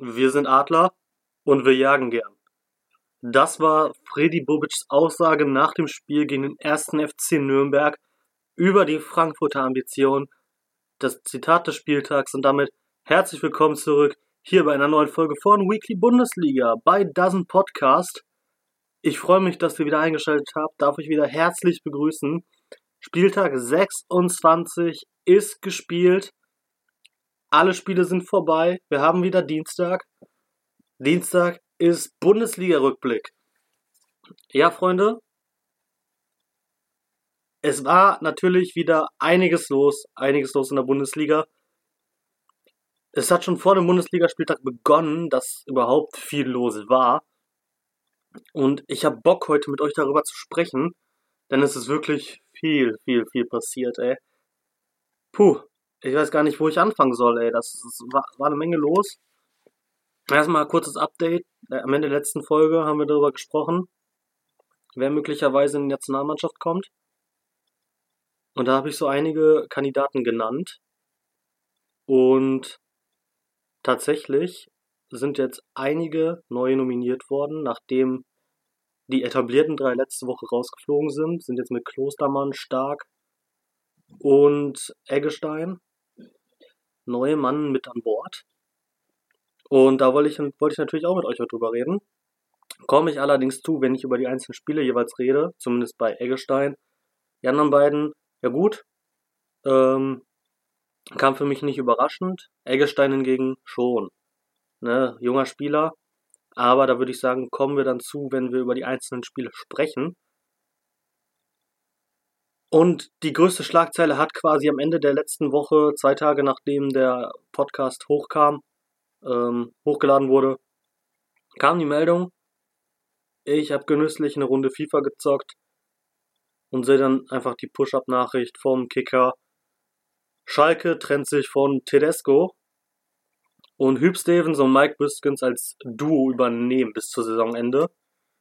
Wir sind Adler und wir jagen gern. Das war Freddy Bobic's Aussage nach dem Spiel gegen den ersten FC Nürnberg über die Frankfurter Ambition. Das Zitat des Spieltags und damit herzlich willkommen zurück hier bei einer neuen Folge von Weekly Bundesliga bei Dozen Podcast. Ich freue mich, dass ihr wieder eingeschaltet habt, darf euch wieder herzlich begrüßen. Spieltag 26 ist gespielt. Alle Spiele sind vorbei. Wir haben wieder Dienstag. Dienstag ist Bundesliga-Rückblick. Ja, Freunde. Es war natürlich wieder einiges los, einiges los in der Bundesliga. Es hat schon vor dem Bundesligaspieltag begonnen, dass überhaupt viel los war. Und ich habe Bock, heute mit euch darüber zu sprechen, denn es ist wirklich viel, viel, viel passiert, ey. Puh, ich weiß gar nicht, wo ich anfangen soll, ey. Das, das war, war, eine Menge los. Erstmal ein kurzes Update. Äh, am Ende der letzten Folge haben wir darüber gesprochen, wer möglicherweise in die Nationalmannschaft kommt. Und da habe ich so einige Kandidaten genannt. Und tatsächlich sind jetzt einige neue nominiert worden, nachdem die etablierten drei letzte Woche rausgeflogen sind. Sind jetzt mit Klostermann, Stark und Eggestein neue Mann mit an Bord. Und da wollte ich, wollte ich natürlich auch mit euch drüber reden. Komme ich allerdings zu, wenn ich über die einzelnen Spiele jeweils rede, zumindest bei Eggestein. Die anderen beiden, ja gut, ähm, kam für mich nicht überraschend. Eggestein hingegen schon. Ne, junger Spieler. Aber da würde ich sagen, kommen wir dann zu, wenn wir über die einzelnen Spiele sprechen. Und die größte Schlagzeile hat quasi am Ende der letzten Woche, zwei Tage nachdem der Podcast hochkam, ähm, hochgeladen wurde, kam die Meldung, ich habe genüsslich eine Runde FIFA gezockt und sehe dann einfach die Push-Up-Nachricht vom Kicker. Schalke trennt sich von Tedesco und Hüb Stevens und Mike Biskins als Duo übernehmen bis zur Saisonende.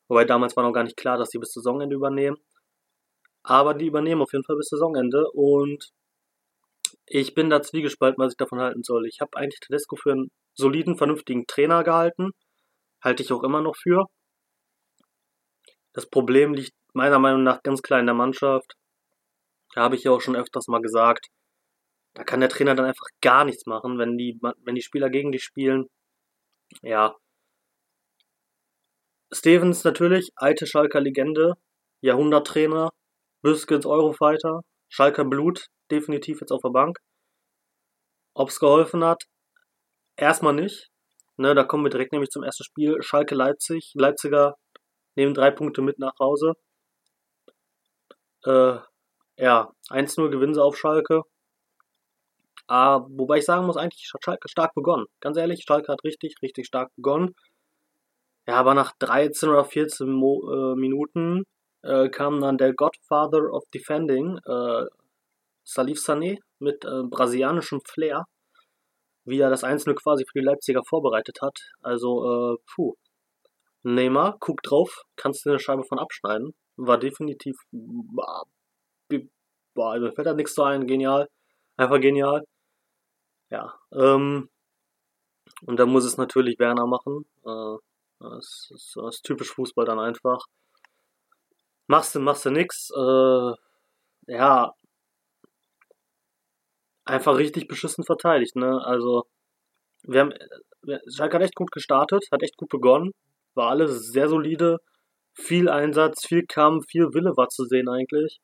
Wobei damals war noch gar nicht klar, dass sie bis Saisonende übernehmen. Aber die übernehmen auf jeden Fall bis Saisonende und ich bin da zwiegespalten, was ich davon halten soll. Ich habe eigentlich Tedesco für einen soliden, vernünftigen Trainer gehalten. Halte ich auch immer noch für. Das Problem liegt meiner Meinung nach ganz klar in der Mannschaft. Da habe ich ja auch schon öfters mal gesagt. Da kann der Trainer dann einfach gar nichts machen, wenn die, wenn die Spieler gegen die spielen. Ja. Stevens natürlich, alte Schalker Legende, Jahrhunderttrainer, Büskens Eurofighter, Schalker Blut, definitiv jetzt auf der Bank. Ob es geholfen hat, erstmal nicht. Ne, da kommen wir direkt nämlich zum ersten Spiel. Schalke Leipzig. Leipziger nehmen drei Punkte mit nach Hause. Äh, ja, 1-0 gewinnen sie auf Schalke. Ah, wobei ich sagen muss, eigentlich hat Schalke stark begonnen. Ganz ehrlich, Schalke hat richtig, richtig stark begonnen. Ja, aber nach 13 oder 14 Mo äh, Minuten äh, kam dann der Godfather of Defending, äh, Salif Sané, mit äh, brasilianischem Flair, wie er das Einzelne quasi für die Leipziger vorbereitet hat. Also, äh, puh. Neymar, guck drauf, kannst du eine Scheibe von abschneiden. War definitiv, boah, boah mir fällt da nichts so ein, genial. Einfach genial. Ja, ähm, und da muss es natürlich Werner machen. Äh, das, ist, das ist typisch Fußball dann einfach machst du, machst du nix. Äh, ja, einfach richtig beschissen verteidigt, ne? Also, wir haben, Schalke hat echt gut gestartet, hat echt gut begonnen, war alles sehr solide, viel Einsatz, viel Kampf, viel Wille war zu sehen eigentlich.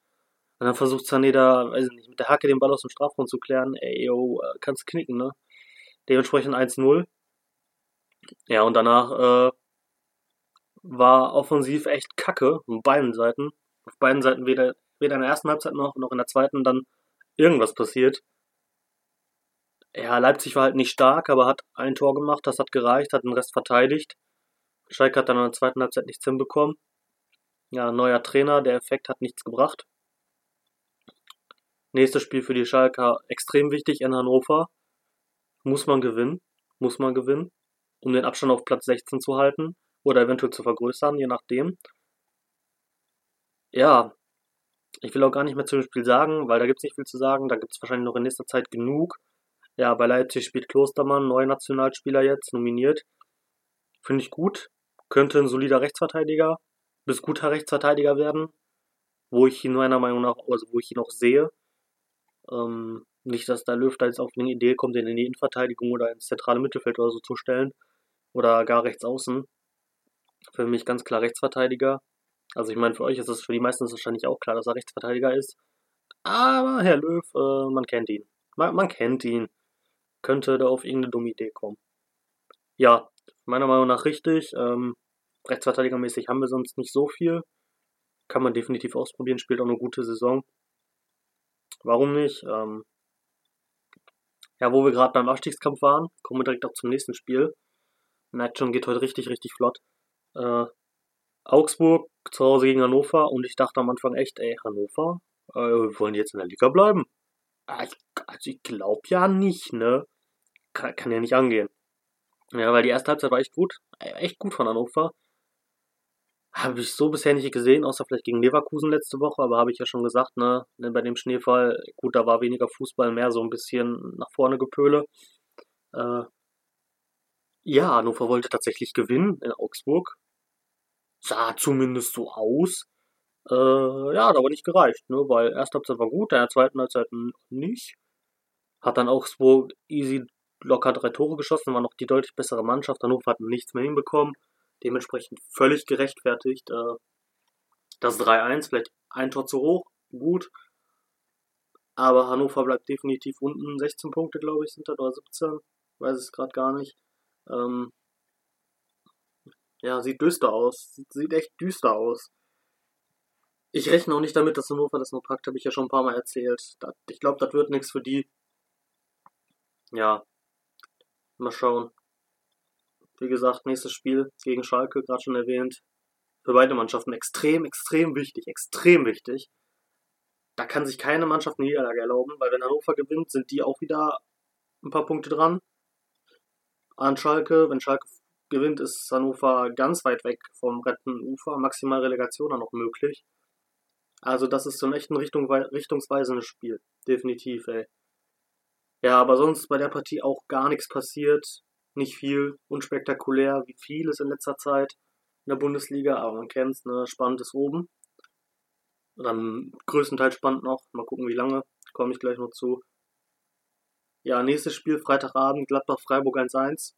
Und dann versucht Sané da, weiß ich nicht, mit der Hacke den Ball aus dem Strafraum zu klären, ey, yo, äh, kannst knicken, ne? Dementsprechend 1-0. Ja, und danach, äh, war offensiv echt kacke, auf beiden Seiten. Auf beiden Seiten weder, weder in der ersten Halbzeit noch, noch in der zweiten dann irgendwas passiert. Ja, Leipzig war halt nicht stark, aber hat ein Tor gemacht, das hat gereicht, hat den Rest verteidigt. Schalke hat dann in der zweiten Halbzeit nichts hinbekommen. Ja, neuer Trainer, der Effekt hat nichts gebracht. Nächstes Spiel für die Schalker extrem wichtig in Hannover. Muss man gewinnen, muss man gewinnen, um den Abstand auf Platz 16 zu halten oder eventuell zu vergrößern, je nachdem. Ja, ich will auch gar nicht mehr zu dem Spiel sagen, weil da gibt es nicht viel zu sagen. Da gibt es wahrscheinlich noch in nächster Zeit genug. Ja, bei Leipzig spielt Klostermann, neuer Nationalspieler jetzt, nominiert. Finde ich gut. Könnte ein solider Rechtsverteidiger bis guter Rechtsverteidiger werden, wo ich ihn meiner Meinung nach, also wo ich ihn auch sehe. Ähm, nicht, dass der Löw da jetzt auf eine Idee kommt, ihn in die Innenverteidigung oder ins zentrale Mittelfeld oder so zu stellen. Oder gar rechts außen. Für mich ganz klar Rechtsverteidiger. Also ich meine, für euch ist es für die meisten ist wahrscheinlich auch klar, dass er Rechtsverteidiger ist. Aber Herr Löw, äh, man kennt ihn. Man, man kennt ihn. Könnte da auf irgendeine dumme Idee kommen. Ja, meiner Meinung nach richtig. Ähm, Rechtsverteidigermäßig haben wir sonst nicht so viel. Kann man definitiv ausprobieren, spielt auch eine gute Saison. Warum nicht? Ähm, ja, wo wir gerade beim Abstiegskampf waren, kommen wir direkt auch zum nächsten Spiel. Merkt schon, geht heute richtig, richtig flott. Äh, Augsburg zu Hause gegen Hannover und ich dachte am Anfang echt, ey, Hannover, äh, wollen jetzt in der Liga bleiben. Ah, also ich glaube ja nicht, ne? Kann, kann ja nicht angehen. Ja, weil die erste Halbzeit war echt gut. Echt gut von Hannover. Habe ich so bisher nicht gesehen, außer vielleicht gegen Leverkusen letzte Woche, aber habe ich ja schon gesagt, ne, ne, bei dem Schneefall, gut, da war weniger Fußball, mehr so ein bisschen nach vorne Gepöle. Äh, ja, Hannover wollte tatsächlich gewinnen in Augsburg. Sah zumindest so aus. Äh, ja, hat aber nicht gereicht, ne, weil erste Halbzeit war gut, in der zweiten Halbzeit nicht. Hat dann Augsburg easy locker drei Tore geschossen, war noch die deutlich bessere Mannschaft. Hannover hat nichts mehr hinbekommen dementsprechend völlig gerechtfertigt. Äh, das 3-1, vielleicht ein Tor zu hoch, gut. Aber Hannover bleibt definitiv unten. 16 Punkte, glaube ich, sind da, oder 17. Weiß es gerade gar nicht. Ähm, ja, sieht düster aus. Sieht echt düster aus. Ich rechne auch nicht damit, dass Hannover das noch packt, habe ich ja schon ein paar Mal erzählt. ich glaube, das wird nichts für die. Ja, mal schauen. Wie gesagt, nächstes Spiel gegen Schalke, gerade schon erwähnt. Für beide Mannschaften extrem, extrem wichtig, extrem wichtig. Da kann sich keine Mannschaft eine Niederlage erlauben, weil wenn Hannover gewinnt, sind die auch wieder ein paar Punkte dran. An Schalke, wenn Schalke gewinnt, ist Hannover ganz weit weg vom rettenden Ufer, maximal Relegation dann noch möglich. Also das ist so ein echt ein Richtung, richtungsweisendes Spiel. Definitiv, ey. Ja, aber sonst bei der Partie auch gar nichts passiert nicht viel unspektakulär, wie vieles in letzter Zeit in der Bundesliga, aber man kennt es, ne, spannend ist oben. Dann größtenteils spannend noch, mal gucken wie lange, komme ich gleich noch zu. Ja, nächstes Spiel, Freitagabend, Gladbach-Freiburg 1-1.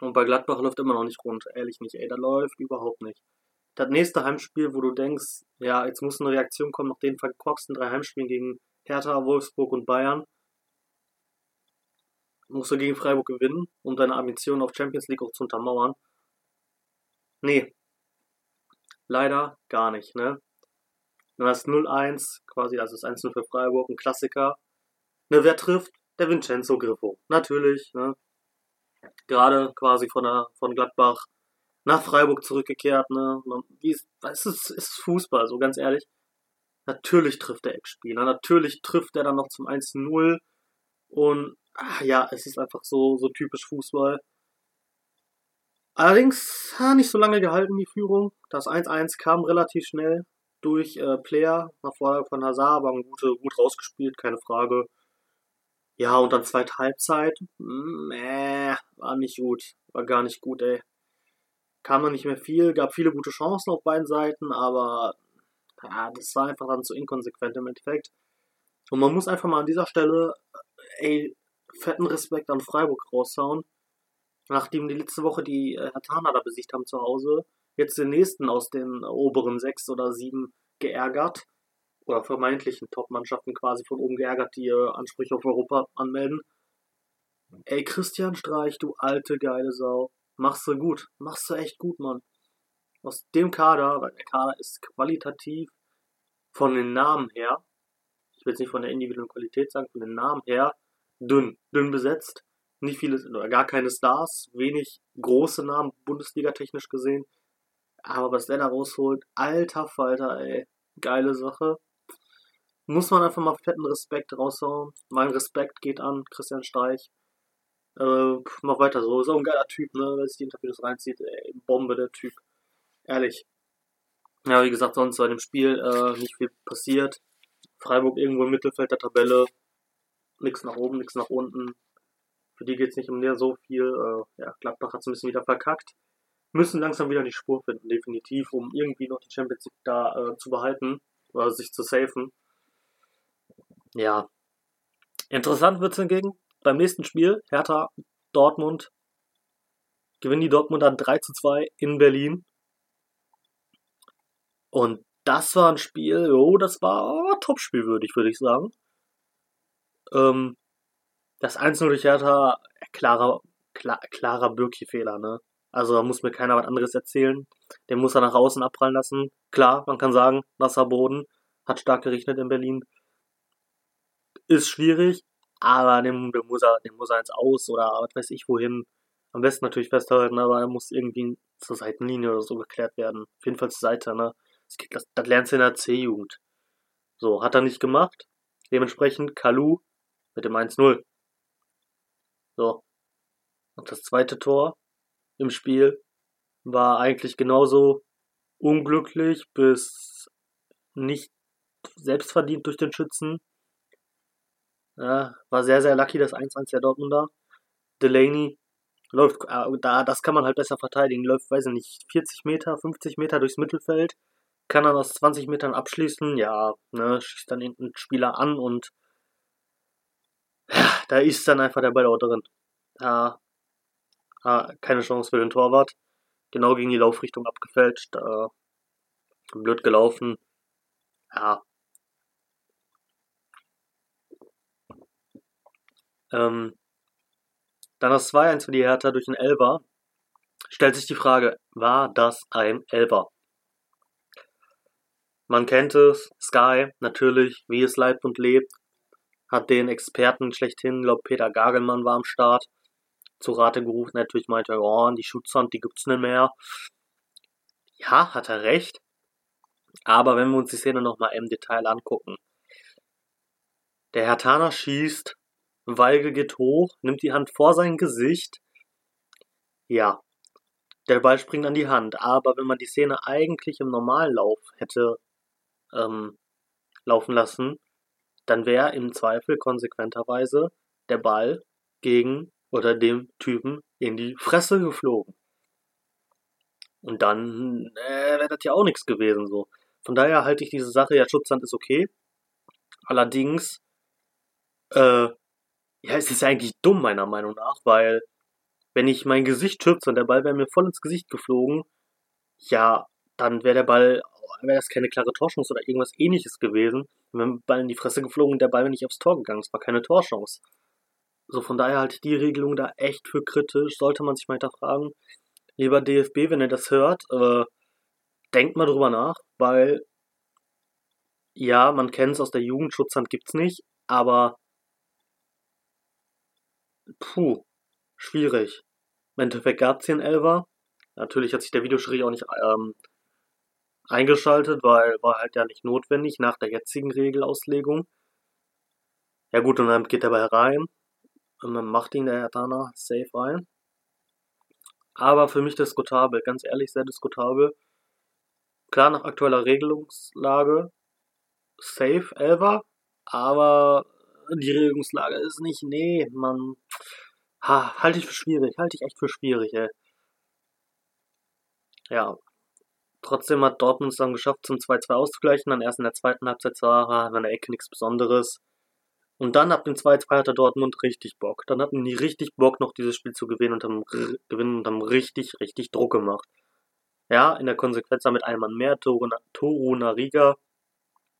Und bei Gladbach läuft immer noch nicht rund, ehrlich nicht, ey, da läuft überhaupt nicht. Das nächste Heimspiel, wo du denkst, ja, jetzt muss eine Reaktion kommen nach den verkorksten drei Heimspielen gegen Hertha, Wolfsburg und Bayern musst du gegen Freiburg gewinnen, um deine Ambitionen auf Champions League auch zu untermauern. Nee. Leider gar nicht, ne? Du hast 0-1, quasi, also das 1-0 für Freiburg, ein Klassiker. Ne, wer trifft? Der Vincenzo Griffo. Natürlich, ne? Gerade quasi von, der, von Gladbach nach Freiburg zurückgekehrt, ne? Wie ist, es ist, ist Fußball, so ganz ehrlich. Natürlich trifft der Ex-Spieler, natürlich trifft er dann noch zum 1-0 und ach, ja, es ist einfach so, so typisch Fußball. Allerdings hat nicht so lange gehalten, die Führung. Das 1-1 kam relativ schnell durch äh, Player nach Vorlage von Hazard, aber gut, gut rausgespielt, keine Frage. Ja, und dann zweite Halbzeit, meh, war nicht gut, war gar nicht gut, ey. Kam man nicht mehr viel, gab viele gute Chancen auf beiden Seiten, aber ja, das war einfach dann zu inkonsequent im Endeffekt. Und man muss einfach mal an dieser Stelle, ey, fetten Respekt an Freiburg raushauen. Nachdem die letzte Woche die äh, Hatana da besiegt haben zu Hause, jetzt den nächsten aus den oberen sechs oder sieben geärgert. Oder vermeintlichen Top-Mannschaften quasi von oben geärgert, die äh, Ansprüche auf Europa anmelden. Ey, Christian Streich, du alte geile Sau. Machst du gut. Machst du echt gut, Mann. Aus dem Kader, weil der Kader ist qualitativ von den Namen her, ich will jetzt nicht von der individuellen Qualität sagen, von den Namen her, dünn, dünn besetzt. Nicht viele, oder gar keine Stars, wenig große Namen, Bundesliga-technisch gesehen. Aber was der da rausholt, alter Falter, ey, geile Sache. Muss man einfach mal fetten Respekt raushauen. Mein Respekt geht an Christian Streich. Äh, mach weiter so. Ist auch ein geiler Typ, ne? Wer sich die Interviews reinzieht, ey, Bombe der Typ. Ehrlich. Ja, wie gesagt, sonst bei dem Spiel äh, nicht viel passiert. Freiburg irgendwo im Mittelfeld der Tabelle Nix nach oben, nix nach unten. Für die geht es nicht um mehr so viel. Äh, ja, Gladbach hat es ein bisschen wieder verkackt. Müssen langsam wieder die Spur finden, definitiv, um irgendwie noch die Champions League da äh, zu behalten oder sich zu safen. Ja. Interessant wird es hingegen beim nächsten Spiel. Hertha Dortmund gewinnen die Dortmunder 3 zu 2 in Berlin. Und das war ein Spiel, oh, das war oh, Topspielwürdig, würde ich sagen. Ähm, das 1-0 durch Hertha, klarer, klar, klarer Birki-Fehler, ne? Also da muss mir keiner was anderes erzählen. Den muss er nach außen abprallen lassen. Klar, man kann sagen, Wasserboden, hat stark geregnet in Berlin. Ist schwierig, aber den, den, muss er, den muss er ins Aus oder was weiß ich wohin. Am besten natürlich festhalten, aber er muss irgendwie zur Seitenlinie oder so geklärt werden. Auf jeden Fall zur Seite, ne? Das, das, das lernst du in der C-Jugend. So, hat er nicht gemacht. Dementsprechend Kalu mit dem 1-0. So. Und das zweite Tor im Spiel war eigentlich genauso unglücklich bis nicht selbstverdient durch den Schützen. Ja, war sehr, sehr lucky, das 1-1 der Dortmunder. Delaney läuft, äh, da, das kann man halt besser verteidigen, läuft, weiß ich nicht, 40 Meter, 50 Meter durchs Mittelfeld, kann dann aus 20 Metern abschließen, ja, ne, schießt dann irgendeinen Spieler an und ja, da ist dann einfach der Ball auch drin. Ja, keine Chance für den Torwart. Genau gegen die Laufrichtung abgefälscht. Äh, blöd gelaufen. Ja. Ähm, dann das 2-1 für die Hertha durch den Elber. Stellt sich die Frage, war das ein Elber? Man kennt es, Sky, natürlich, wie es leibt und lebt, hat den Experten schlechthin, glaube Peter Gagelmann war am Start, zu Rate gerufen, natürlich meinte, oh, die Schutzhand, die gibt's nicht mehr. Ja, hat er recht. Aber wenn wir uns die Szene nochmal im Detail angucken. Der Herr Tana schießt, Weige geht hoch, nimmt die Hand vor sein Gesicht. Ja, der Ball springt an die Hand. Aber wenn man die Szene eigentlich im Normallauf hätte ähm, laufen lassen, dann wäre im Zweifel konsequenterweise der Ball gegen oder dem Typen in die Fresse geflogen. Und dann äh, wäre das ja auch nichts gewesen so. Von daher halte ich diese Sache, ja, Schutzhand ist okay. Allerdings, äh, ja, es ist eigentlich dumm, meiner Meinung nach, weil wenn ich mein Gesicht schütze und der Ball wäre mir voll ins Gesicht geflogen, ja, dann wäre der Ball, wäre das keine klare Torchance oder irgendwas ähnliches gewesen. Wenn der Ball in die Fresse geflogen und der Ball wäre nicht aufs Tor gegangen. Es war keine Torchance. So, von daher halte ich die Regelung da echt für kritisch. Sollte man sich mal hinterfragen. Lieber DFB, wenn ihr das hört, äh, denkt mal drüber nach, weil ja, man kennt es aus der Jugend, Schutzhand gibt's nicht, aber puh, schwierig. Im Endeffekt gab's hier einen Elfer. Natürlich hat sich der Videoschiri auch nicht ähm, eingeschaltet, weil war halt ja nicht notwendig nach der jetzigen Regelauslegung. Ja gut, und dann geht der Ball rein und dann macht ihn der Herr Tana safe rein. Aber für mich diskutabel, ganz ehrlich, sehr diskutabel. Klar, nach aktueller Regelungslage safe, Elva, aber die Regelungslage ist nicht, nee, man, ha, halte ich für schwierig, halte ich echt für schwierig, ey. Ja, trotzdem hat Dortmund es dann geschafft, zum 2-2 auszugleichen, dann erst in der zweiten Halbzeit war in der Ecke nichts Besonderes, und dann ab dem 2-2 hatte Dortmund richtig Bock. Dann hatten die richtig Bock, noch dieses Spiel zu gewinnen und haben, gewinnen und haben richtig, richtig Druck gemacht. Ja, in der Konsequenz damit ein Mann mehr. Toru Nariga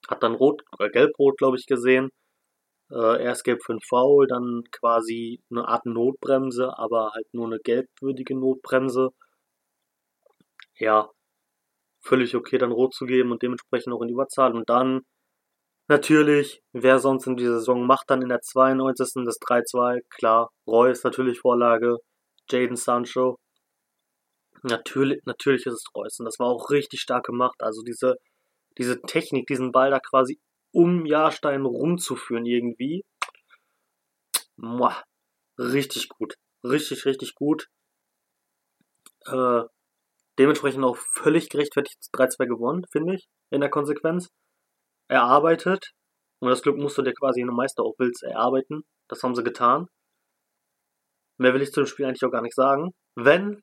hat dann Rot, oder Gelb-Rot, glaube ich, gesehen. Äh, erst Gelb für ein Foul, dann quasi eine Art Notbremse, aber halt nur eine gelbwürdige Notbremse. Ja, völlig okay, dann Rot zu geben und dementsprechend auch in Überzahl. Und dann Natürlich, wer sonst in dieser Saison macht dann in der 92. das 3-2, klar. Reus natürlich Vorlage, Jaden Sancho. Natürlich, natürlich ist es Reus und das war auch richtig stark gemacht. Also diese, diese Technik, diesen Ball da quasi um Jahrstein rumzuführen irgendwie. Muah, richtig gut. Richtig, richtig gut. Äh, dementsprechend auch völlig gerechtfertigt 3-2 gewonnen, finde ich, in der Konsequenz erarbeitet Und das Glück musst du dir quasi in einem Meister auch Wills erarbeiten. Das haben sie getan. Mehr will ich zu dem Spiel eigentlich auch gar nicht sagen. Wenn,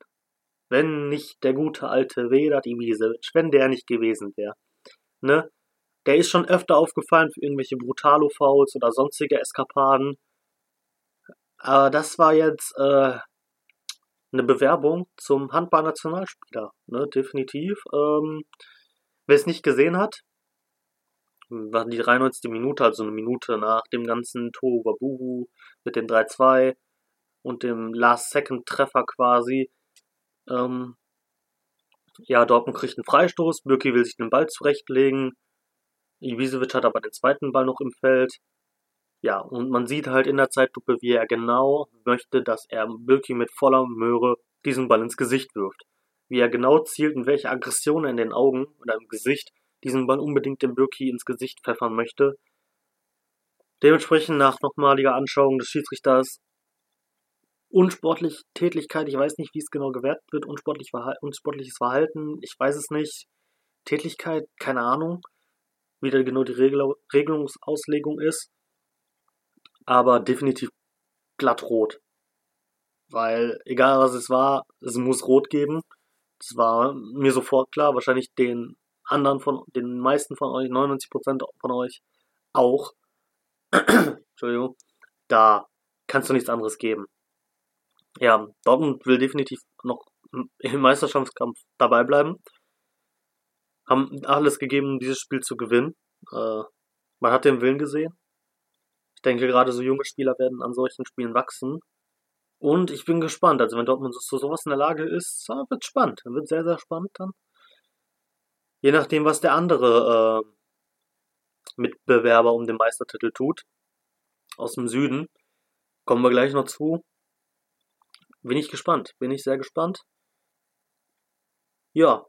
wenn nicht der gute alte Vedat Ibisevic, wenn der nicht gewesen wäre. Ne? Der ist schon öfter aufgefallen für irgendwelche Brutalo-Fouls oder sonstige Eskapaden. Aber das war jetzt äh, eine Bewerbung zum Handballnationalspieler, ne, definitiv. Ähm, wer es nicht gesehen hat, war die 93. Minute, also eine Minute nach dem ganzen Tohuwabuhu mit dem 3-2 und dem Last-Second-Treffer quasi. Ähm, ja, Dortmund kriegt einen Freistoß, Birki will sich den Ball zurechtlegen, Ibisevic hat aber den zweiten Ball noch im Feld. Ja, und man sieht halt in der Zeitlupe, wie er genau möchte, dass er Birki mit voller Möhre diesen Ball ins Gesicht wirft. Wie er genau zielt und welche Aggression er in den Augen oder im Gesicht diesen Ball unbedingt dem Birki ins Gesicht pfeffern möchte. Dementsprechend nach nochmaliger Anschauung des Schiedsrichters unsportlich Tätigkeit, ich weiß nicht, wie es genau gewertet wird, unsportlich unsportliches Verhalten, ich weiß es nicht. Tätigkeit, keine Ahnung, wie da genau die Regel Regelungsauslegung ist. Aber definitiv glatt rot. Weil, egal was es war, es muss rot geben. Das war mir sofort klar, wahrscheinlich den anderen von, den meisten von euch, 99% von euch auch. Entschuldigung. Da kannst du nichts anderes geben ja, Dortmund will definitiv noch im Meisterschaftskampf dabei bleiben. Haben alles gegeben, um dieses Spiel zu gewinnen. Äh, man hat den Willen gesehen. Ich denke, gerade so junge Spieler werden an solchen Spielen wachsen. Und ich bin gespannt. Also, wenn Dortmund zu sowas in der Lage ist, wird spannend. Wird sehr, sehr spannend dann. Je nachdem, was der andere äh, Mitbewerber um den Meistertitel tut. Aus dem Süden. Kommen wir gleich noch zu. Bin ich gespannt. Bin ich sehr gespannt. Ja.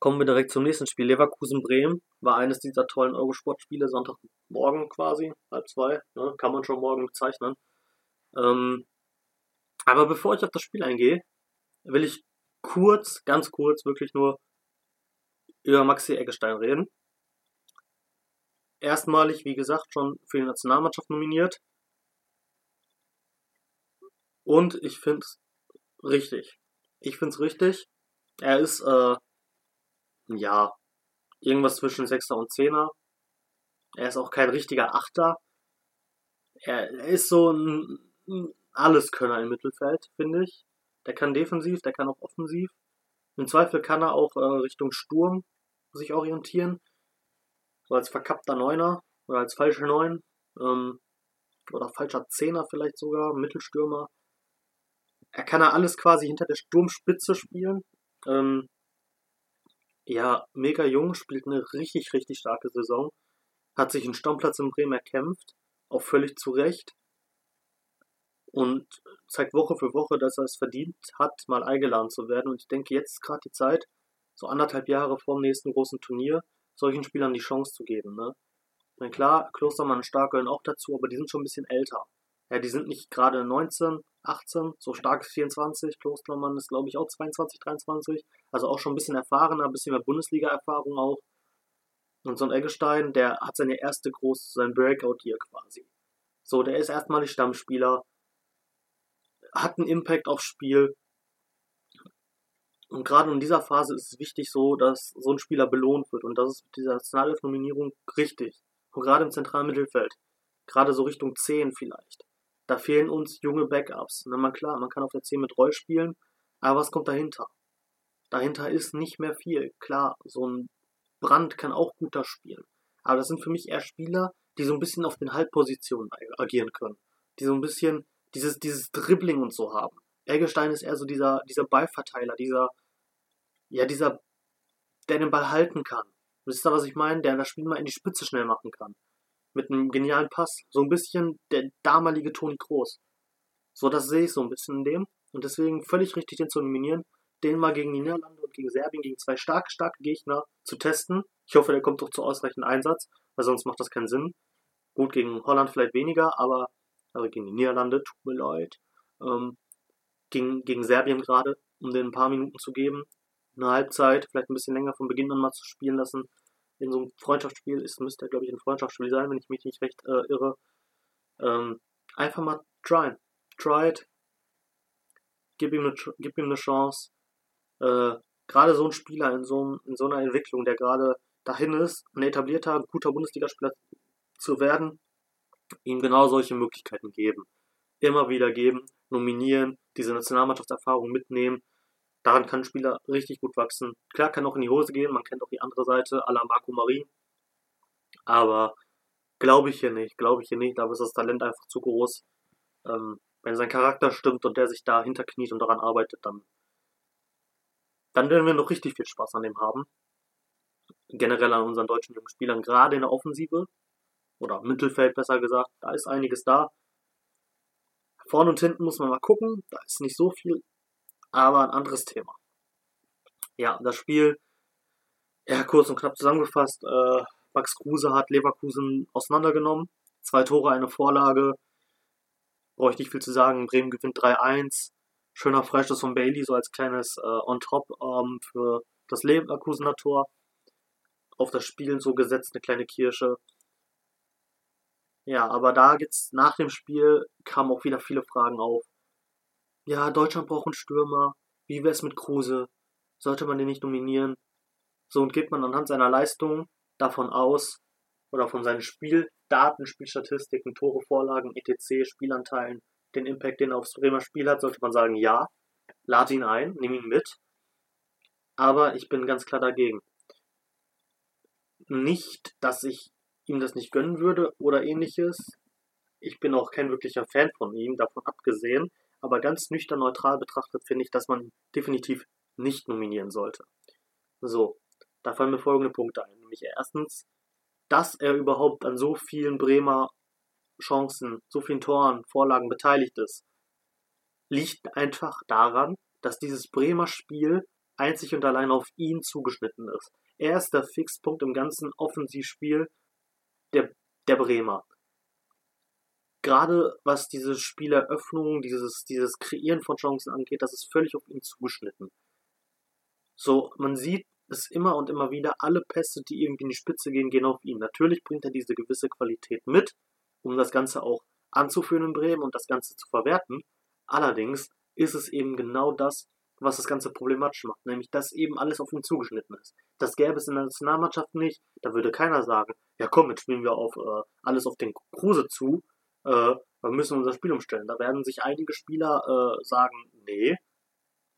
Kommen wir direkt zum nächsten Spiel. Leverkusen-Bremen war eines dieser tollen Eurosport-Spiele, Sonntagmorgen quasi, halb zwei. Ne? Kann man schon morgen bezeichnen. Ähm, aber bevor ich auf das Spiel eingehe, will ich kurz, ganz kurz, wirklich nur über Maxi Eggestein reden. Erstmalig, wie gesagt, schon für die Nationalmannschaft nominiert. Und ich finde es richtig. Ich finde es richtig. Er ist, äh, ja, irgendwas zwischen Sechster und Zehner. Er ist auch kein richtiger Achter. Er, er ist so ein, ein Alleskönner im Mittelfeld, finde ich. Der kann defensiv, der kann auch offensiv. Im Zweifel kann er auch äh, Richtung Sturm sich orientieren. So als verkappter Neuner oder als falscher Neun. Ähm, oder falscher Zehner vielleicht sogar, Mittelstürmer er kann ja alles quasi hinter der Sturmspitze spielen. Ähm, ja, mega jung, spielt eine richtig, richtig starke Saison. Hat sich einen Stammplatz in Bremen erkämpft, auch völlig zu Recht. Und zeigt Woche für Woche, dass er es verdient hat, mal eingeladen zu werden. Und ich denke, jetzt ist gerade die Zeit, so anderthalb Jahre vor dem nächsten großen Turnier, solchen Spielern die Chance zu geben. Ne? Na klar, Klostermann und Stark auch dazu, aber die sind schon ein bisschen älter. Ja, die sind nicht gerade 19, 18, so stark ist 24. Klostermann ist, glaube ich, auch 22, 23. Also auch schon ein bisschen erfahrener, ein bisschen mehr Bundesliga-Erfahrung auch. Und so ein Eggestein, der hat seine erste große, sein Breakout hier quasi. So, der ist erstmalig Stammspieler, hat einen Impact aufs Spiel. Und gerade in dieser Phase ist es wichtig so, dass so ein Spieler belohnt wird. Und das ist mit dieser Nationalelf-Nominierung richtig. Und gerade im zentralen Mittelfeld. Gerade so Richtung 10 vielleicht. Da fehlen uns junge Backups. Na mal klar, man kann auf der 10 mit Roy spielen, aber was kommt dahinter? Dahinter ist nicht mehr viel. Klar, so ein Brand kann auch guter spielen. Aber das sind für mich eher Spieler, die so ein bisschen auf den Halbpositionen agieren können. Die so ein bisschen dieses, dieses Dribbling und so haben. Eggestein ist eher so dieser, dieser Ballverteiler, dieser, ja, dieser, der den Ball halten kann. Wisst ihr, was ich meine? Der das Spiel mal in die Spitze schnell machen kann mit einem genialen Pass. So ein bisschen der damalige Toni Kroos. So, das sehe ich so ein bisschen in dem. Und deswegen völlig richtig, den zu nominieren, den mal gegen die Niederlande und gegen Serbien, gegen zwei starke, starke Gegner zu testen. Ich hoffe, der kommt doch zu ausreichend Einsatz, weil sonst macht das keinen Sinn. Gut, gegen Holland vielleicht weniger, aber, aber gegen die Niederlande, tut mir leid. Ähm, gegen, gegen Serbien gerade, um den ein paar Minuten zu geben. Eine Halbzeit, vielleicht ein bisschen länger von Beginn an mal zu spielen lassen. In so einem Freundschaftsspiel, es müsste, glaube ich, ein Freundschaftsspiel sein, wenn ich mich nicht recht äh, irre, ähm, einfach mal tryen. Try it. Gib ihm eine, gib ihm eine Chance. Äh, gerade so ein Spieler in so, in so einer Entwicklung, der gerade dahin ist, ein etablierter, guter Bundesligaspieler zu werden, ihm genau solche Möglichkeiten geben. Immer wieder geben, nominieren, diese Nationalmannschaftserfahrung mitnehmen. Daran kann ein Spieler richtig gut wachsen. Klar, kann auch in die Hose gehen, man kennt auch die andere Seite, à la Marco Marin. Aber glaube ich hier nicht, glaube ich hier nicht, da ist das Talent einfach zu groß. Ähm, wenn sein Charakter stimmt und der sich da hinterkniet und daran arbeitet, dann, dann werden wir noch richtig viel Spaß an dem haben. Generell an unseren deutschen jungen Spielern, gerade in der Offensive oder Mittelfeld besser gesagt, da ist einiges da. Vorne und hinten muss man mal gucken, da ist nicht so viel, aber ein anderes Thema. Ja, das Spiel, ja, kurz und knapp zusammengefasst, äh, Max Kruse hat Leverkusen auseinandergenommen. Zwei Tore, eine Vorlage, brauche ich nicht viel zu sagen. Bremen gewinnt 3-1. Schöner Freistoß von Bailey, so als kleines äh, On-Top ähm, für das Leverkusener Tor. Auf das Spiel so gesetzt, eine kleine Kirsche. Ja, aber da geht's nach dem Spiel kamen auch wieder viele Fragen auf. Ja, Deutschland braucht einen Stürmer. Wie wäre es mit Kruse? Sollte man den nicht nominieren? So und geht man anhand seiner Leistung davon aus oder von seinen Spiel Daten, Spielstatistiken, Tore, Vorlagen, etc., Spielanteilen, den Impact, den er aufs Bremer Spiel hat, sollte man sagen, ja, lad ihn ein, nimm ihn mit. Aber ich bin ganz klar dagegen. Nicht, dass ich ihm das nicht gönnen würde oder ähnliches. Ich bin auch kein wirklicher Fan von ihm, davon abgesehen. Aber ganz nüchtern neutral betrachtet finde ich, dass man definitiv nicht nominieren sollte. So, da fallen mir folgende Punkte ein. Nämlich erstens, dass er überhaupt an so vielen Bremer Chancen, so vielen Toren, Vorlagen beteiligt ist, liegt einfach daran, dass dieses Bremer Spiel einzig und allein auf ihn zugeschnitten ist. Er ist der Fixpunkt im ganzen Offensivspiel der, der Bremer. Gerade was diese Spieleröffnung, dieses, dieses Kreieren von Chancen angeht, das ist völlig auf ihn zugeschnitten. So, man sieht es immer und immer wieder, alle Pässe, die irgendwie in die Spitze gehen, gehen auf ihn. Natürlich bringt er diese gewisse Qualität mit, um das Ganze auch anzuführen in Bremen und das Ganze zu verwerten. Allerdings ist es eben genau das, was das Ganze problematisch macht, nämlich dass eben alles auf ihn zugeschnitten ist. Das gäbe es in der Nationalmannschaft nicht, da würde keiner sagen, ja komm, jetzt spielen wir auf äh, alles auf den Kruse zu, äh, wir müssen unser Spiel umstellen. Da werden sich einige Spieler äh, sagen, nee,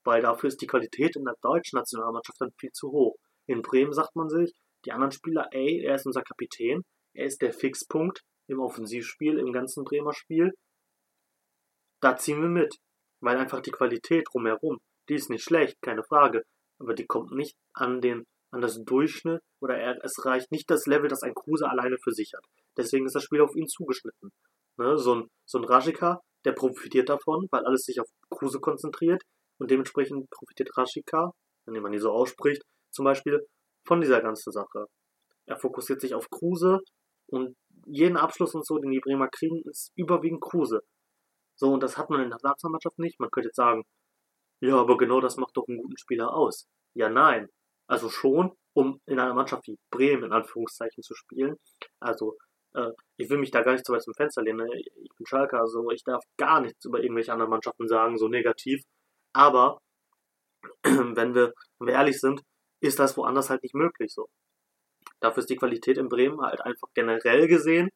weil dafür ist die Qualität in der deutschen Nationalmannschaft dann viel zu hoch. In Bremen sagt man sich, die anderen Spieler, ey, er ist unser Kapitän, er ist der Fixpunkt im Offensivspiel, im ganzen Bremer Spiel. Da ziehen wir mit, weil einfach die Qualität drumherum, die ist nicht schlecht, keine Frage, aber die kommt nicht an den an das Durchschnitt oder er, es reicht nicht das Level, das ein Kruse alleine für sich hat. Deswegen ist das Spiel auf ihn zugeschnitten. Ne? So ein, so ein Rajika, der profitiert davon, weil alles sich auf Kruse konzentriert. Und dementsprechend profitiert Rashika, wenn man die so ausspricht, zum Beispiel von dieser ganzen Sache. Er fokussiert sich auf Kruse und jeden Abschluss und so, den die Bremer kriegen, ist überwiegend Kruse. So, und das hat man in der Nationalmannschaft nicht. Man könnte jetzt sagen, ja, aber genau das macht doch einen guten Spieler aus. Ja, nein. Also schon, um in einer Mannschaft wie Bremen in Anführungszeichen zu spielen. Also, ich will mich da gar nicht zu weit zum Fenster lehnen. Ne? Ich bin Schalker, also ich darf gar nichts über irgendwelche anderen Mannschaften sagen, so negativ. Aber wenn wir, wenn wir ehrlich sind, ist das woanders halt nicht möglich so. Dafür ist die Qualität in Bremen halt einfach generell gesehen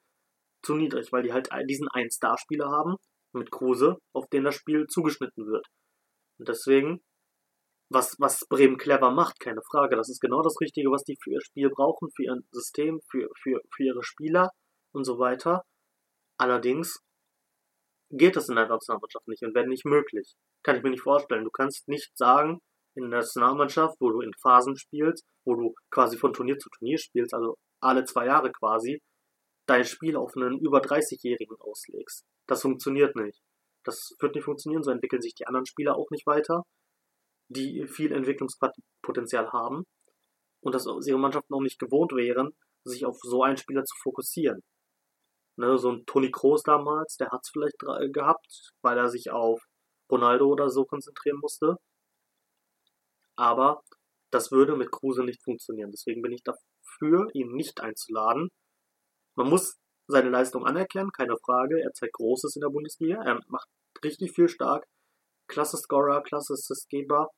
zu niedrig, weil die halt diesen einen Starspieler haben mit Kruse, auf den das Spiel zugeschnitten wird. Und deswegen, was, was Bremen clever macht, keine Frage, das ist genau das Richtige, was die für ihr Spiel brauchen, für ihr System, für, für, für ihre Spieler und so weiter. Allerdings geht das in der Nationalmannschaft nicht und wäre nicht möglich. Kann ich mir nicht vorstellen. Du kannst nicht sagen, in der Nationalmannschaft, wo du in Phasen spielst, wo du quasi von Turnier zu Turnier spielst, also alle zwei Jahre quasi, dein Spiel auf einen über 30-Jährigen auslegst. Das funktioniert nicht. Das wird nicht funktionieren, so entwickeln sich die anderen Spieler auch nicht weiter, die viel Entwicklungspotenzial haben und dass ihre Mannschaften auch nicht gewohnt wären, sich auf so einen Spieler zu fokussieren. Ne, so ein Toni Kroos damals, der hat es vielleicht gehabt, weil er sich auf Ronaldo oder so konzentrieren musste. Aber das würde mit Kruse nicht funktionieren. Deswegen bin ich dafür, ihn nicht einzuladen. Man muss seine Leistung anerkennen, keine Frage. Er zeigt Großes in der Bundesliga. Er macht richtig viel stark. Klasse Scorer, klasse Assistgeber.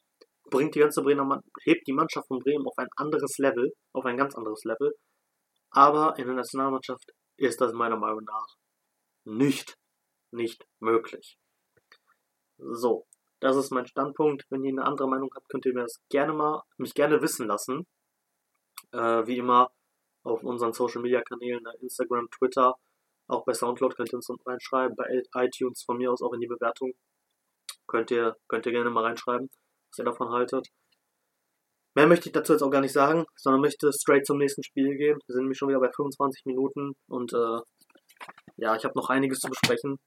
Bringt die ganze Bremer, Mann, hebt die Mannschaft von Bremen auf ein anderes Level, auf ein ganz anderes Level. Aber in der Nationalmannschaft ist das meiner Meinung nach nicht, nicht möglich. So, das ist mein Standpunkt. Wenn ihr eine andere Meinung habt, könnt ihr mir das gerne mal, mich gerne wissen lassen. Äh, wie immer auf unseren Social Media Kanälen, ne, Instagram, Twitter, auch bei Soundcloud könnt ihr uns reinschreiben, bei iTunes von mir aus auch in die Bewertung. Könnt ihr, könnt ihr gerne mal reinschreiben, was ihr davon haltet. Mehr möchte ich dazu jetzt auch gar nicht sagen, sondern möchte straight zum nächsten Spiel gehen. Wir sind nämlich schon wieder bei 25 Minuten und äh, ja, ich habe noch einiges zu besprechen.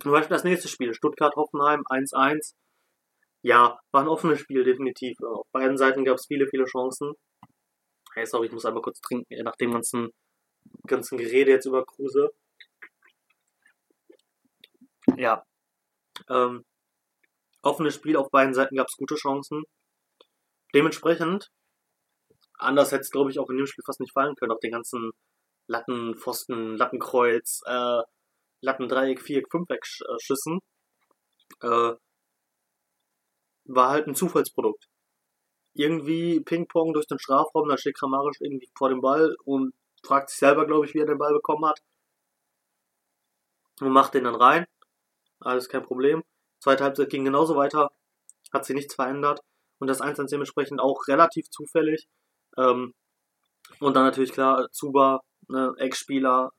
Zum Beispiel das nächste Spiel, Stuttgart-Hoffenheim 1-1. Ja, war ein offenes Spiel, definitiv. Auf beiden Seiten gab es viele, viele Chancen. Hey, sorry, ich muss einmal kurz trinken, nach dem ganzen, ganzen Gerede jetzt über Kruse. Ja. Ähm, offenes Spiel, auf beiden Seiten gab es gute Chancen. Dementsprechend, anders hätte es, glaube ich, auch in dem Spiel fast nicht fallen können, auf den ganzen Latten, Pfosten, Lattenkreuz, äh, Lattendreieck, Viereck, Fünfeck-Schüssen, äh, war halt ein Zufallsprodukt. Irgendwie Ping-Pong durch den Strafraum, da steht Kramarisch irgendwie vor dem Ball und fragt sich selber, glaube ich, wie er den Ball bekommen hat. Und macht den dann rein. Alles kein Problem. Zweite Halbzeit ging genauso weiter. Hat sich nichts verändert. Und das 1 dementsprechend auch relativ zufällig. Ähm, und dann natürlich klar, Zuba, ne, Ex-Spieler,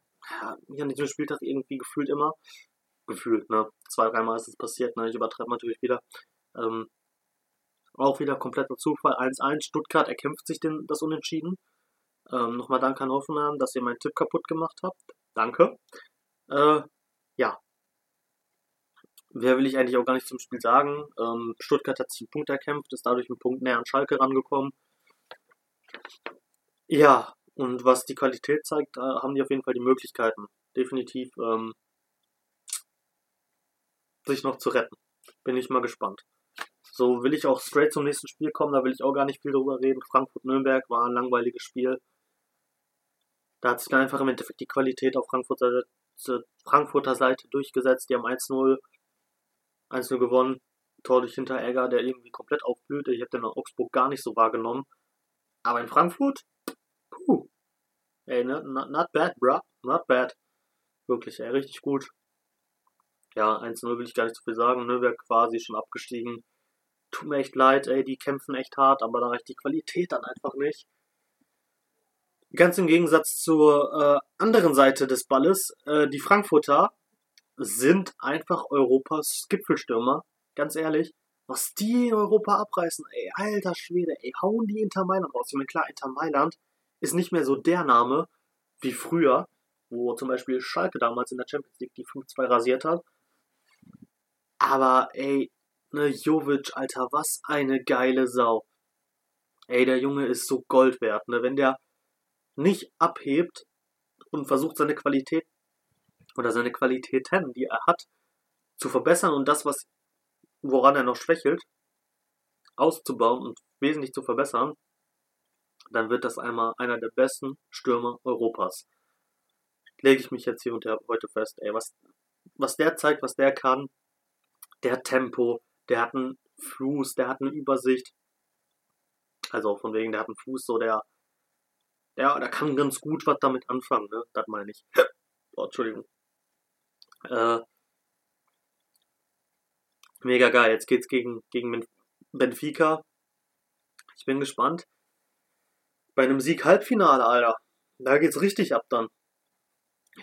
ja, an diesem Spieltag irgendwie gefühlt immer. Gefühlt, ne? Zwei, dreimal ist es passiert, ne? Ich übertreibe natürlich wieder. Ähm, auch wieder kompletter Zufall. 1-1. Stuttgart erkämpft sich den, das Unentschieden. Ähm, Nochmal danke an Hoffenheim, dass ihr meinen Tipp kaputt gemacht habt. Danke. Äh, ja. Wer will ich eigentlich auch gar nicht zum Spiel sagen. Ähm, Stuttgart hat sich einen Punkt erkämpft, ist dadurch einen Punkt näher an Schalke rangekommen. Ja, und was die Qualität zeigt, haben die auf jeden Fall die Möglichkeiten, definitiv ähm, sich noch zu retten. Bin ich mal gespannt. So will ich auch straight zum nächsten Spiel kommen, da will ich auch gar nicht viel drüber reden. Frankfurt-Nürnberg war ein langweiliges Spiel. Da hat sich dann einfach im Endeffekt die Qualität auf Frankfurter, Frankfurter Seite durchgesetzt. Die haben 1-0 1-0 gewonnen. Tor durch Hinteregger, der irgendwie komplett aufblühte. Ich habe den in Augsburg gar nicht so wahrgenommen. Aber in Frankfurt, puh. Ey, not, not bad, bruh. Not bad. Wirklich, ey, richtig gut. Ja, 1-0 will ich gar nicht so viel sagen. Nürnberg quasi schon abgestiegen. Tut mir echt leid, ey, die kämpfen echt hart, aber da reicht die Qualität dann einfach nicht. Ganz im Gegensatz zur äh, anderen Seite des Balles, äh, die Frankfurter sind einfach Europas Gipfelstürmer. Ganz ehrlich, was die in Europa abreißen, ey, alter Schwede, ey, hauen die Inter Mailand raus. Ich meine, klar, Inter Mailand ist nicht mehr so der Name wie früher, wo zum Beispiel Schalke damals in der Champions League die 5-2 rasiert hat. Aber ey, ne, Jovic, Alter, was eine geile Sau. Ey, der Junge ist so Gold wert, ne? Wenn der nicht abhebt und versucht seine Qualität oder seine Qualitäten, die er hat, zu verbessern und das, was woran er noch schwächelt, auszubauen und wesentlich zu verbessern, dann wird das einmal einer der besten Stürmer Europas. Lege ich mich jetzt hier und heute fest, ey, was, was der zeigt, was der kann, der Tempo, der hat einen Fuß, der hat eine Übersicht. Also von wegen, der hat einen Fuß, so der, der, der kann ganz gut was damit anfangen, ne? Das meine ich. oh, Entschuldigung. Äh, mega geil. Jetzt geht's gegen, gegen Benfica. Ich bin gespannt bei einem Sieg Halbfinale, Alter. Da geht's richtig ab dann.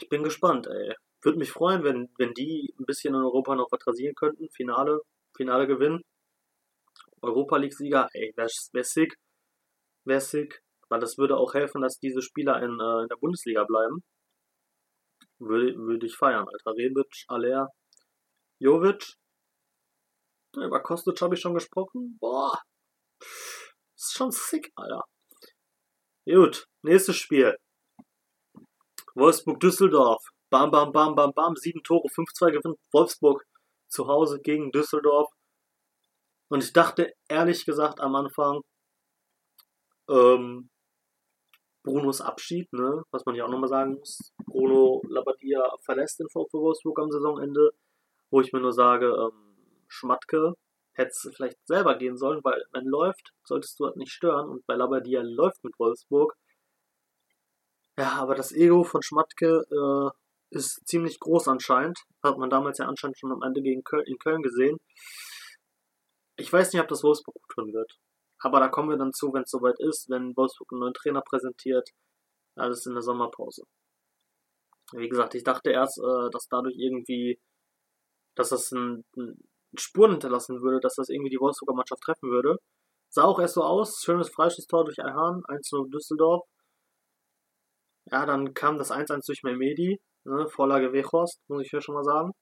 Ich bin gespannt, ey. Würde mich freuen, wenn, wenn die ein bisschen in Europa noch was rasieren könnten. Finale, Finale gewinnen. Europa League-Sieger, ey, wär, wär sick. Wär sick. Weil das würde auch helfen, dass diese Spieler in, äh, in der Bundesliga bleiben. Würde, würde ich feiern, Alter. Rebic, Aller, Jovic. Über Kostic habe ich schon gesprochen. Boah. Ist schon sick, Alter. Gut, nächstes Spiel. Wolfsburg-Düsseldorf. Bam, bam, bam, bam, bam. Sieben Tore, 5-2 gewinnt Wolfsburg zu Hause gegen Düsseldorf. Und ich dachte ehrlich gesagt am Anfang, ähm, Brunos Abschied, ne? was man ja auch nochmal sagen muss. Bruno Labbadia verlässt den VfB Wolfsburg am Saisonende, wo ich mir nur sage, ähm, Schmatke hätte vielleicht selber gehen sollen, weil wenn läuft, solltest du halt nicht stören und bei Labbadia läuft mit Wolfsburg. Ja, aber das Ego von Schmatke äh, ist ziemlich groß anscheinend. Hat man damals ja anscheinend schon am Ende gegen Köln, in Köln gesehen. Ich weiß nicht, ob das Wolfsburg gut tun wird. Aber da kommen wir dann zu, wenn es soweit ist, wenn Wolfsburg einen neuen Trainer präsentiert. Alles in der Sommerpause. Wie gesagt, ich dachte erst, äh, dass dadurch irgendwie, dass das ein, Spuren hinterlassen würde, dass das irgendwie die Wolfsburger Mannschaft treffen würde. Sah auch erst so aus, schönes Freischusstor durch Ayhan, 1-0 Düsseldorf. Ja, dann kam das 1-1 durch Memedi, ne, Vorlage Wechhorst, muss ich hier schon mal sagen.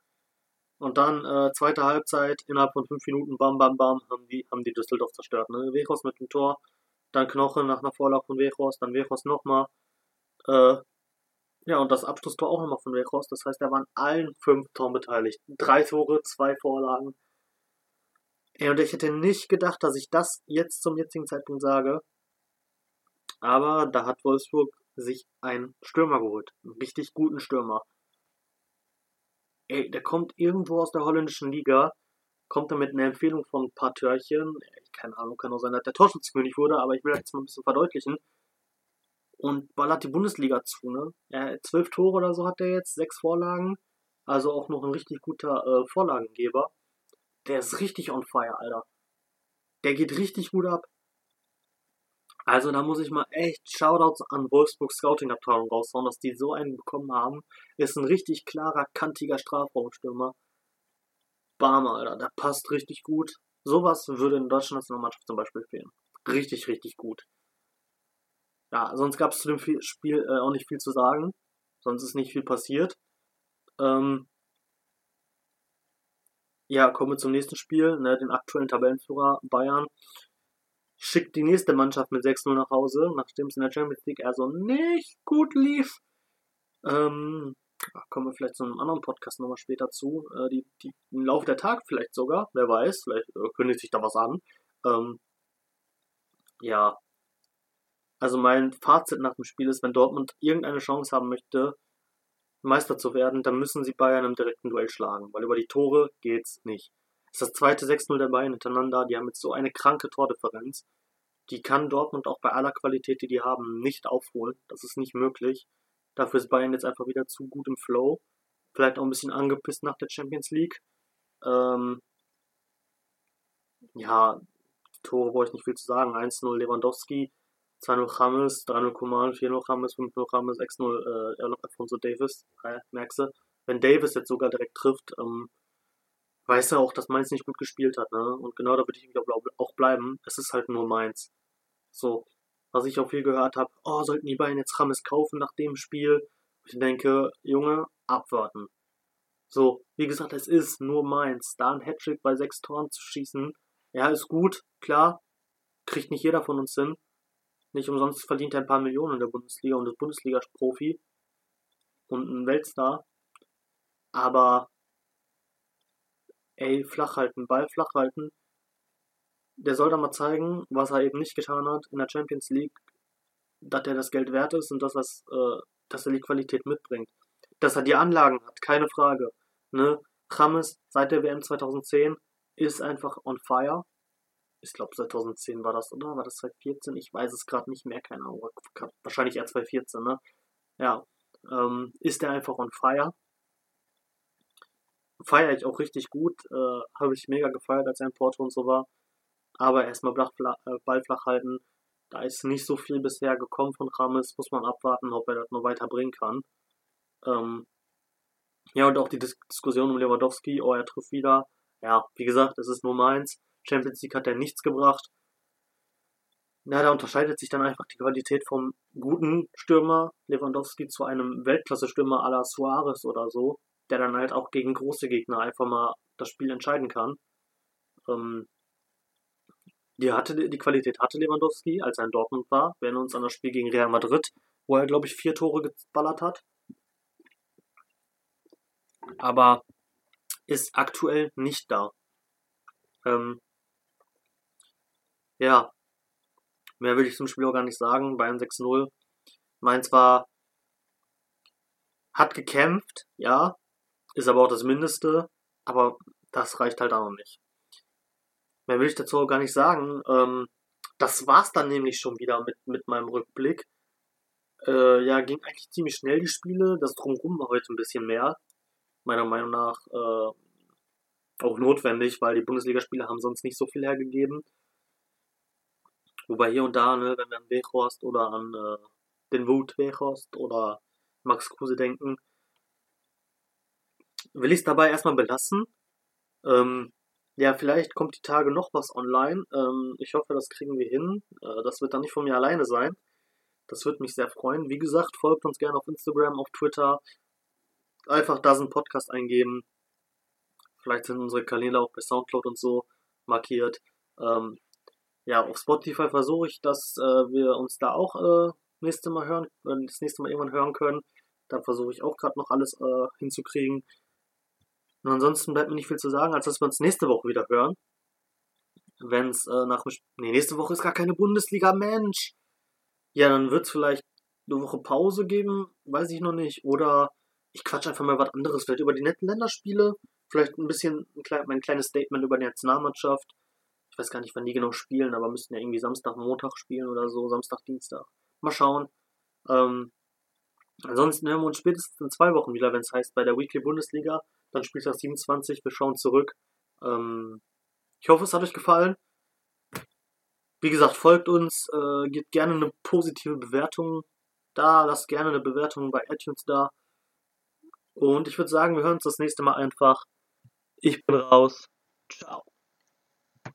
Und dann äh, zweite Halbzeit, innerhalb von fünf Minuten, bam, bam, bam, haben die, haben die Düsseldorf zerstört. Ne? Wechos mit dem Tor, dann Knoche nach einer Vorlage von Wechos, dann Wechos nochmal. Äh, ja, und das Abschlusstor auch nochmal von Wechos. Das heißt, er war an allen fünf Toren beteiligt. Drei Tore, zwei Vorlagen. Ey, und ich hätte nicht gedacht, dass ich das jetzt zum jetzigen Zeitpunkt sage. Aber da hat Wolfsburg sich einen Stürmer geholt. Einen richtig guten Stürmer ey, der kommt irgendwo aus der holländischen Liga, kommt er mit einer Empfehlung von ein paar Törchen, keine Ahnung, kann auch sein, dass der Torschützkönig wurde, aber ich will das jetzt mal ein bisschen verdeutlichen. Und ballert die Bundesliga zu, ne? Ja, zwölf Tore oder so hat er jetzt, sechs Vorlagen, also auch noch ein richtig guter äh, Vorlagengeber. Der ist richtig on fire, Alter. Der geht richtig gut ab. Also da muss ich mal echt Shoutouts an Wolfsburg Scouting Abteilung raushauen, dass die so einen bekommen haben. Ist ein richtig klarer, kantiger Strafraumstürmer. Bam, Alter, der passt richtig gut. Sowas würde in Deutschland Nationalmannschaft zum Beispiel fehlen. Richtig, richtig gut. Ja, sonst gab es zu dem Spiel äh, auch nicht viel zu sagen. Sonst ist nicht viel passiert. Ähm, ja, kommen wir zum nächsten Spiel, ne, den aktuellen Tabellenführer Bayern schickt die nächste Mannschaft mit 6-0 nach Hause, nachdem es in der Champions League eher so nicht gut lief. Ähm, kommen wir vielleicht zu einem anderen Podcast nochmal später zu. Äh, die, die, Im Laufe der Tag vielleicht sogar, wer weiß, vielleicht äh, kündigt sich da was an. Ähm, ja. Also mein Fazit nach dem Spiel ist, wenn Dortmund irgendeine Chance haben möchte, Meister zu werden, dann müssen sie Bayern im direkten Duell schlagen, weil über die Tore geht's nicht. Ist das zweite 6-0 der Bayern hintereinander. Die haben jetzt so eine kranke Tordifferenz. Die kann Dortmund auch bei aller Qualität, die die haben, nicht aufholen. Das ist nicht möglich. Dafür ist Bayern jetzt einfach wieder zu gut im Flow. Vielleicht auch ein bisschen angepisst nach der Champions League. Ähm, ja, Tore wollte ich nicht viel zu sagen. 1-0 Lewandowski, 2-0 James, 3-0 Coman, 4-0 James, 5-0 James, 6-0 äh, Alfonso Davis. Äh, merkst du? Wenn Davis jetzt sogar direkt trifft, ähm, weiß er auch, dass Mainz nicht gut gespielt hat, ne? Und genau da würde ich auch bleiben. Es ist halt nur Mainz. So, was ich auch viel gehört habe, oh, sollten die beiden jetzt Rames kaufen nach dem Spiel? Ich denke, Junge, abwarten. So, wie gesagt, es ist nur Mainz. Da ein Hattrick bei sechs Toren zu schießen, ja, ist gut, klar, kriegt nicht jeder von uns hin. Nicht umsonst verdient er ein paar Millionen in der Bundesliga und ist Bundesliga-Profi und ein Weltstar. Aber ey, flach halten, Ball flach halten. Der soll da mal zeigen, was er eben nicht getan hat in der Champions League, dass er das Geld wert ist und dass, das, äh, dass er die Qualität mitbringt. Dass er die Anlagen hat, keine Frage. Ne? James seit der WM 2010 ist einfach on fire. Ich glaube 2010 war das, oder? War das 2014? Ich weiß es gerade nicht mehr, keine Ahnung. Wahrscheinlich eher 2014, ne? Ja. Ähm, ist er einfach on fire feiere ich auch richtig gut. Äh, Habe ich mega gefeiert, als er in Porto und so war. Aber erstmal äh, Ball flach halten. Da ist nicht so viel bisher gekommen von Rames. Muss man abwarten, ob er das noch weiter bringen kann. Ähm, ja, und auch die Dis Diskussion um Lewandowski. Oh, er trifft wieder. Ja, wie gesagt, es ist nur meins. Champions League hat er nichts gebracht. Na, da unterscheidet sich dann einfach die Qualität vom guten Stürmer Lewandowski zu einem Weltklasse-Stürmer à la Suarez oder so der dann halt auch gegen große Gegner einfach mal das Spiel entscheiden kann. Ähm, die, hatte, die Qualität hatte Lewandowski, als er in Dortmund war. Wir erinnern uns an das Spiel gegen Real Madrid, wo er, glaube ich, vier Tore geballert hat. Aber ist aktuell nicht da. Ähm, ja, mehr will ich zum Spiel auch gar nicht sagen. Bayern 6-0. Mainz war, hat gekämpft, ja, ist aber auch das Mindeste, aber das reicht halt auch noch nicht. Mehr will ich dazu auch gar nicht sagen. Ähm, das war's dann nämlich schon wieder mit, mit meinem Rückblick. Äh, ja, ging eigentlich ziemlich schnell die Spiele. Das Drumherum war heute ein bisschen mehr. Meiner Meinung nach äh, auch notwendig, weil die Bundesligaspiele haben sonst nicht so viel hergegeben. Wobei hier und da, ne, wenn wir an Weghorst oder an äh, den Wut Weghorst oder Max Kruse denken, will ich es dabei erstmal belassen. Ähm, ja, vielleicht kommt die Tage noch was online. Ähm, ich hoffe, das kriegen wir hin. Äh, das wird dann nicht von mir alleine sein. Das würde mich sehr freuen. Wie gesagt, folgt uns gerne auf Instagram, auf Twitter. Einfach da einen Podcast eingeben. Vielleicht sind unsere Kanäle auch bei Soundcloud und so markiert. Ähm, ja, auf Spotify versuche ich, dass äh, wir uns da auch äh, nächste Mal hören, äh, das nächste Mal irgendwann hören können. Da versuche ich auch gerade noch alles äh, hinzukriegen. Und ansonsten bleibt mir nicht viel zu sagen, als dass wir uns nächste Woche wieder hören. Wenn es äh, nach Nee, nächste Woche ist gar keine Bundesliga, Mensch. Ja, dann wird es vielleicht eine Woche Pause geben, weiß ich noch nicht. Oder ich quatsch einfach mal was anderes, vielleicht über die netten Länderspiele. Vielleicht ein bisschen ein klein, mein kleines Statement über die Nationalmannschaft. Ich weiß gar nicht, wann die genau spielen, aber müssten ja irgendwie Samstag, Montag spielen oder so, Samstag, Dienstag. Mal schauen. Ähm, ansonsten hören wir uns spätestens in zwei Wochen wieder, wenn es heißt, bei der Weekly Bundesliga. Dann Spieltag 27, wir schauen zurück. Ähm, ich hoffe, es hat euch gefallen. Wie gesagt, folgt uns, äh, gebt gerne eine positive Bewertung da, lasst gerne eine Bewertung bei iTunes da. Und ich würde sagen, wir hören uns das nächste Mal einfach. Ich bin raus. Ciao.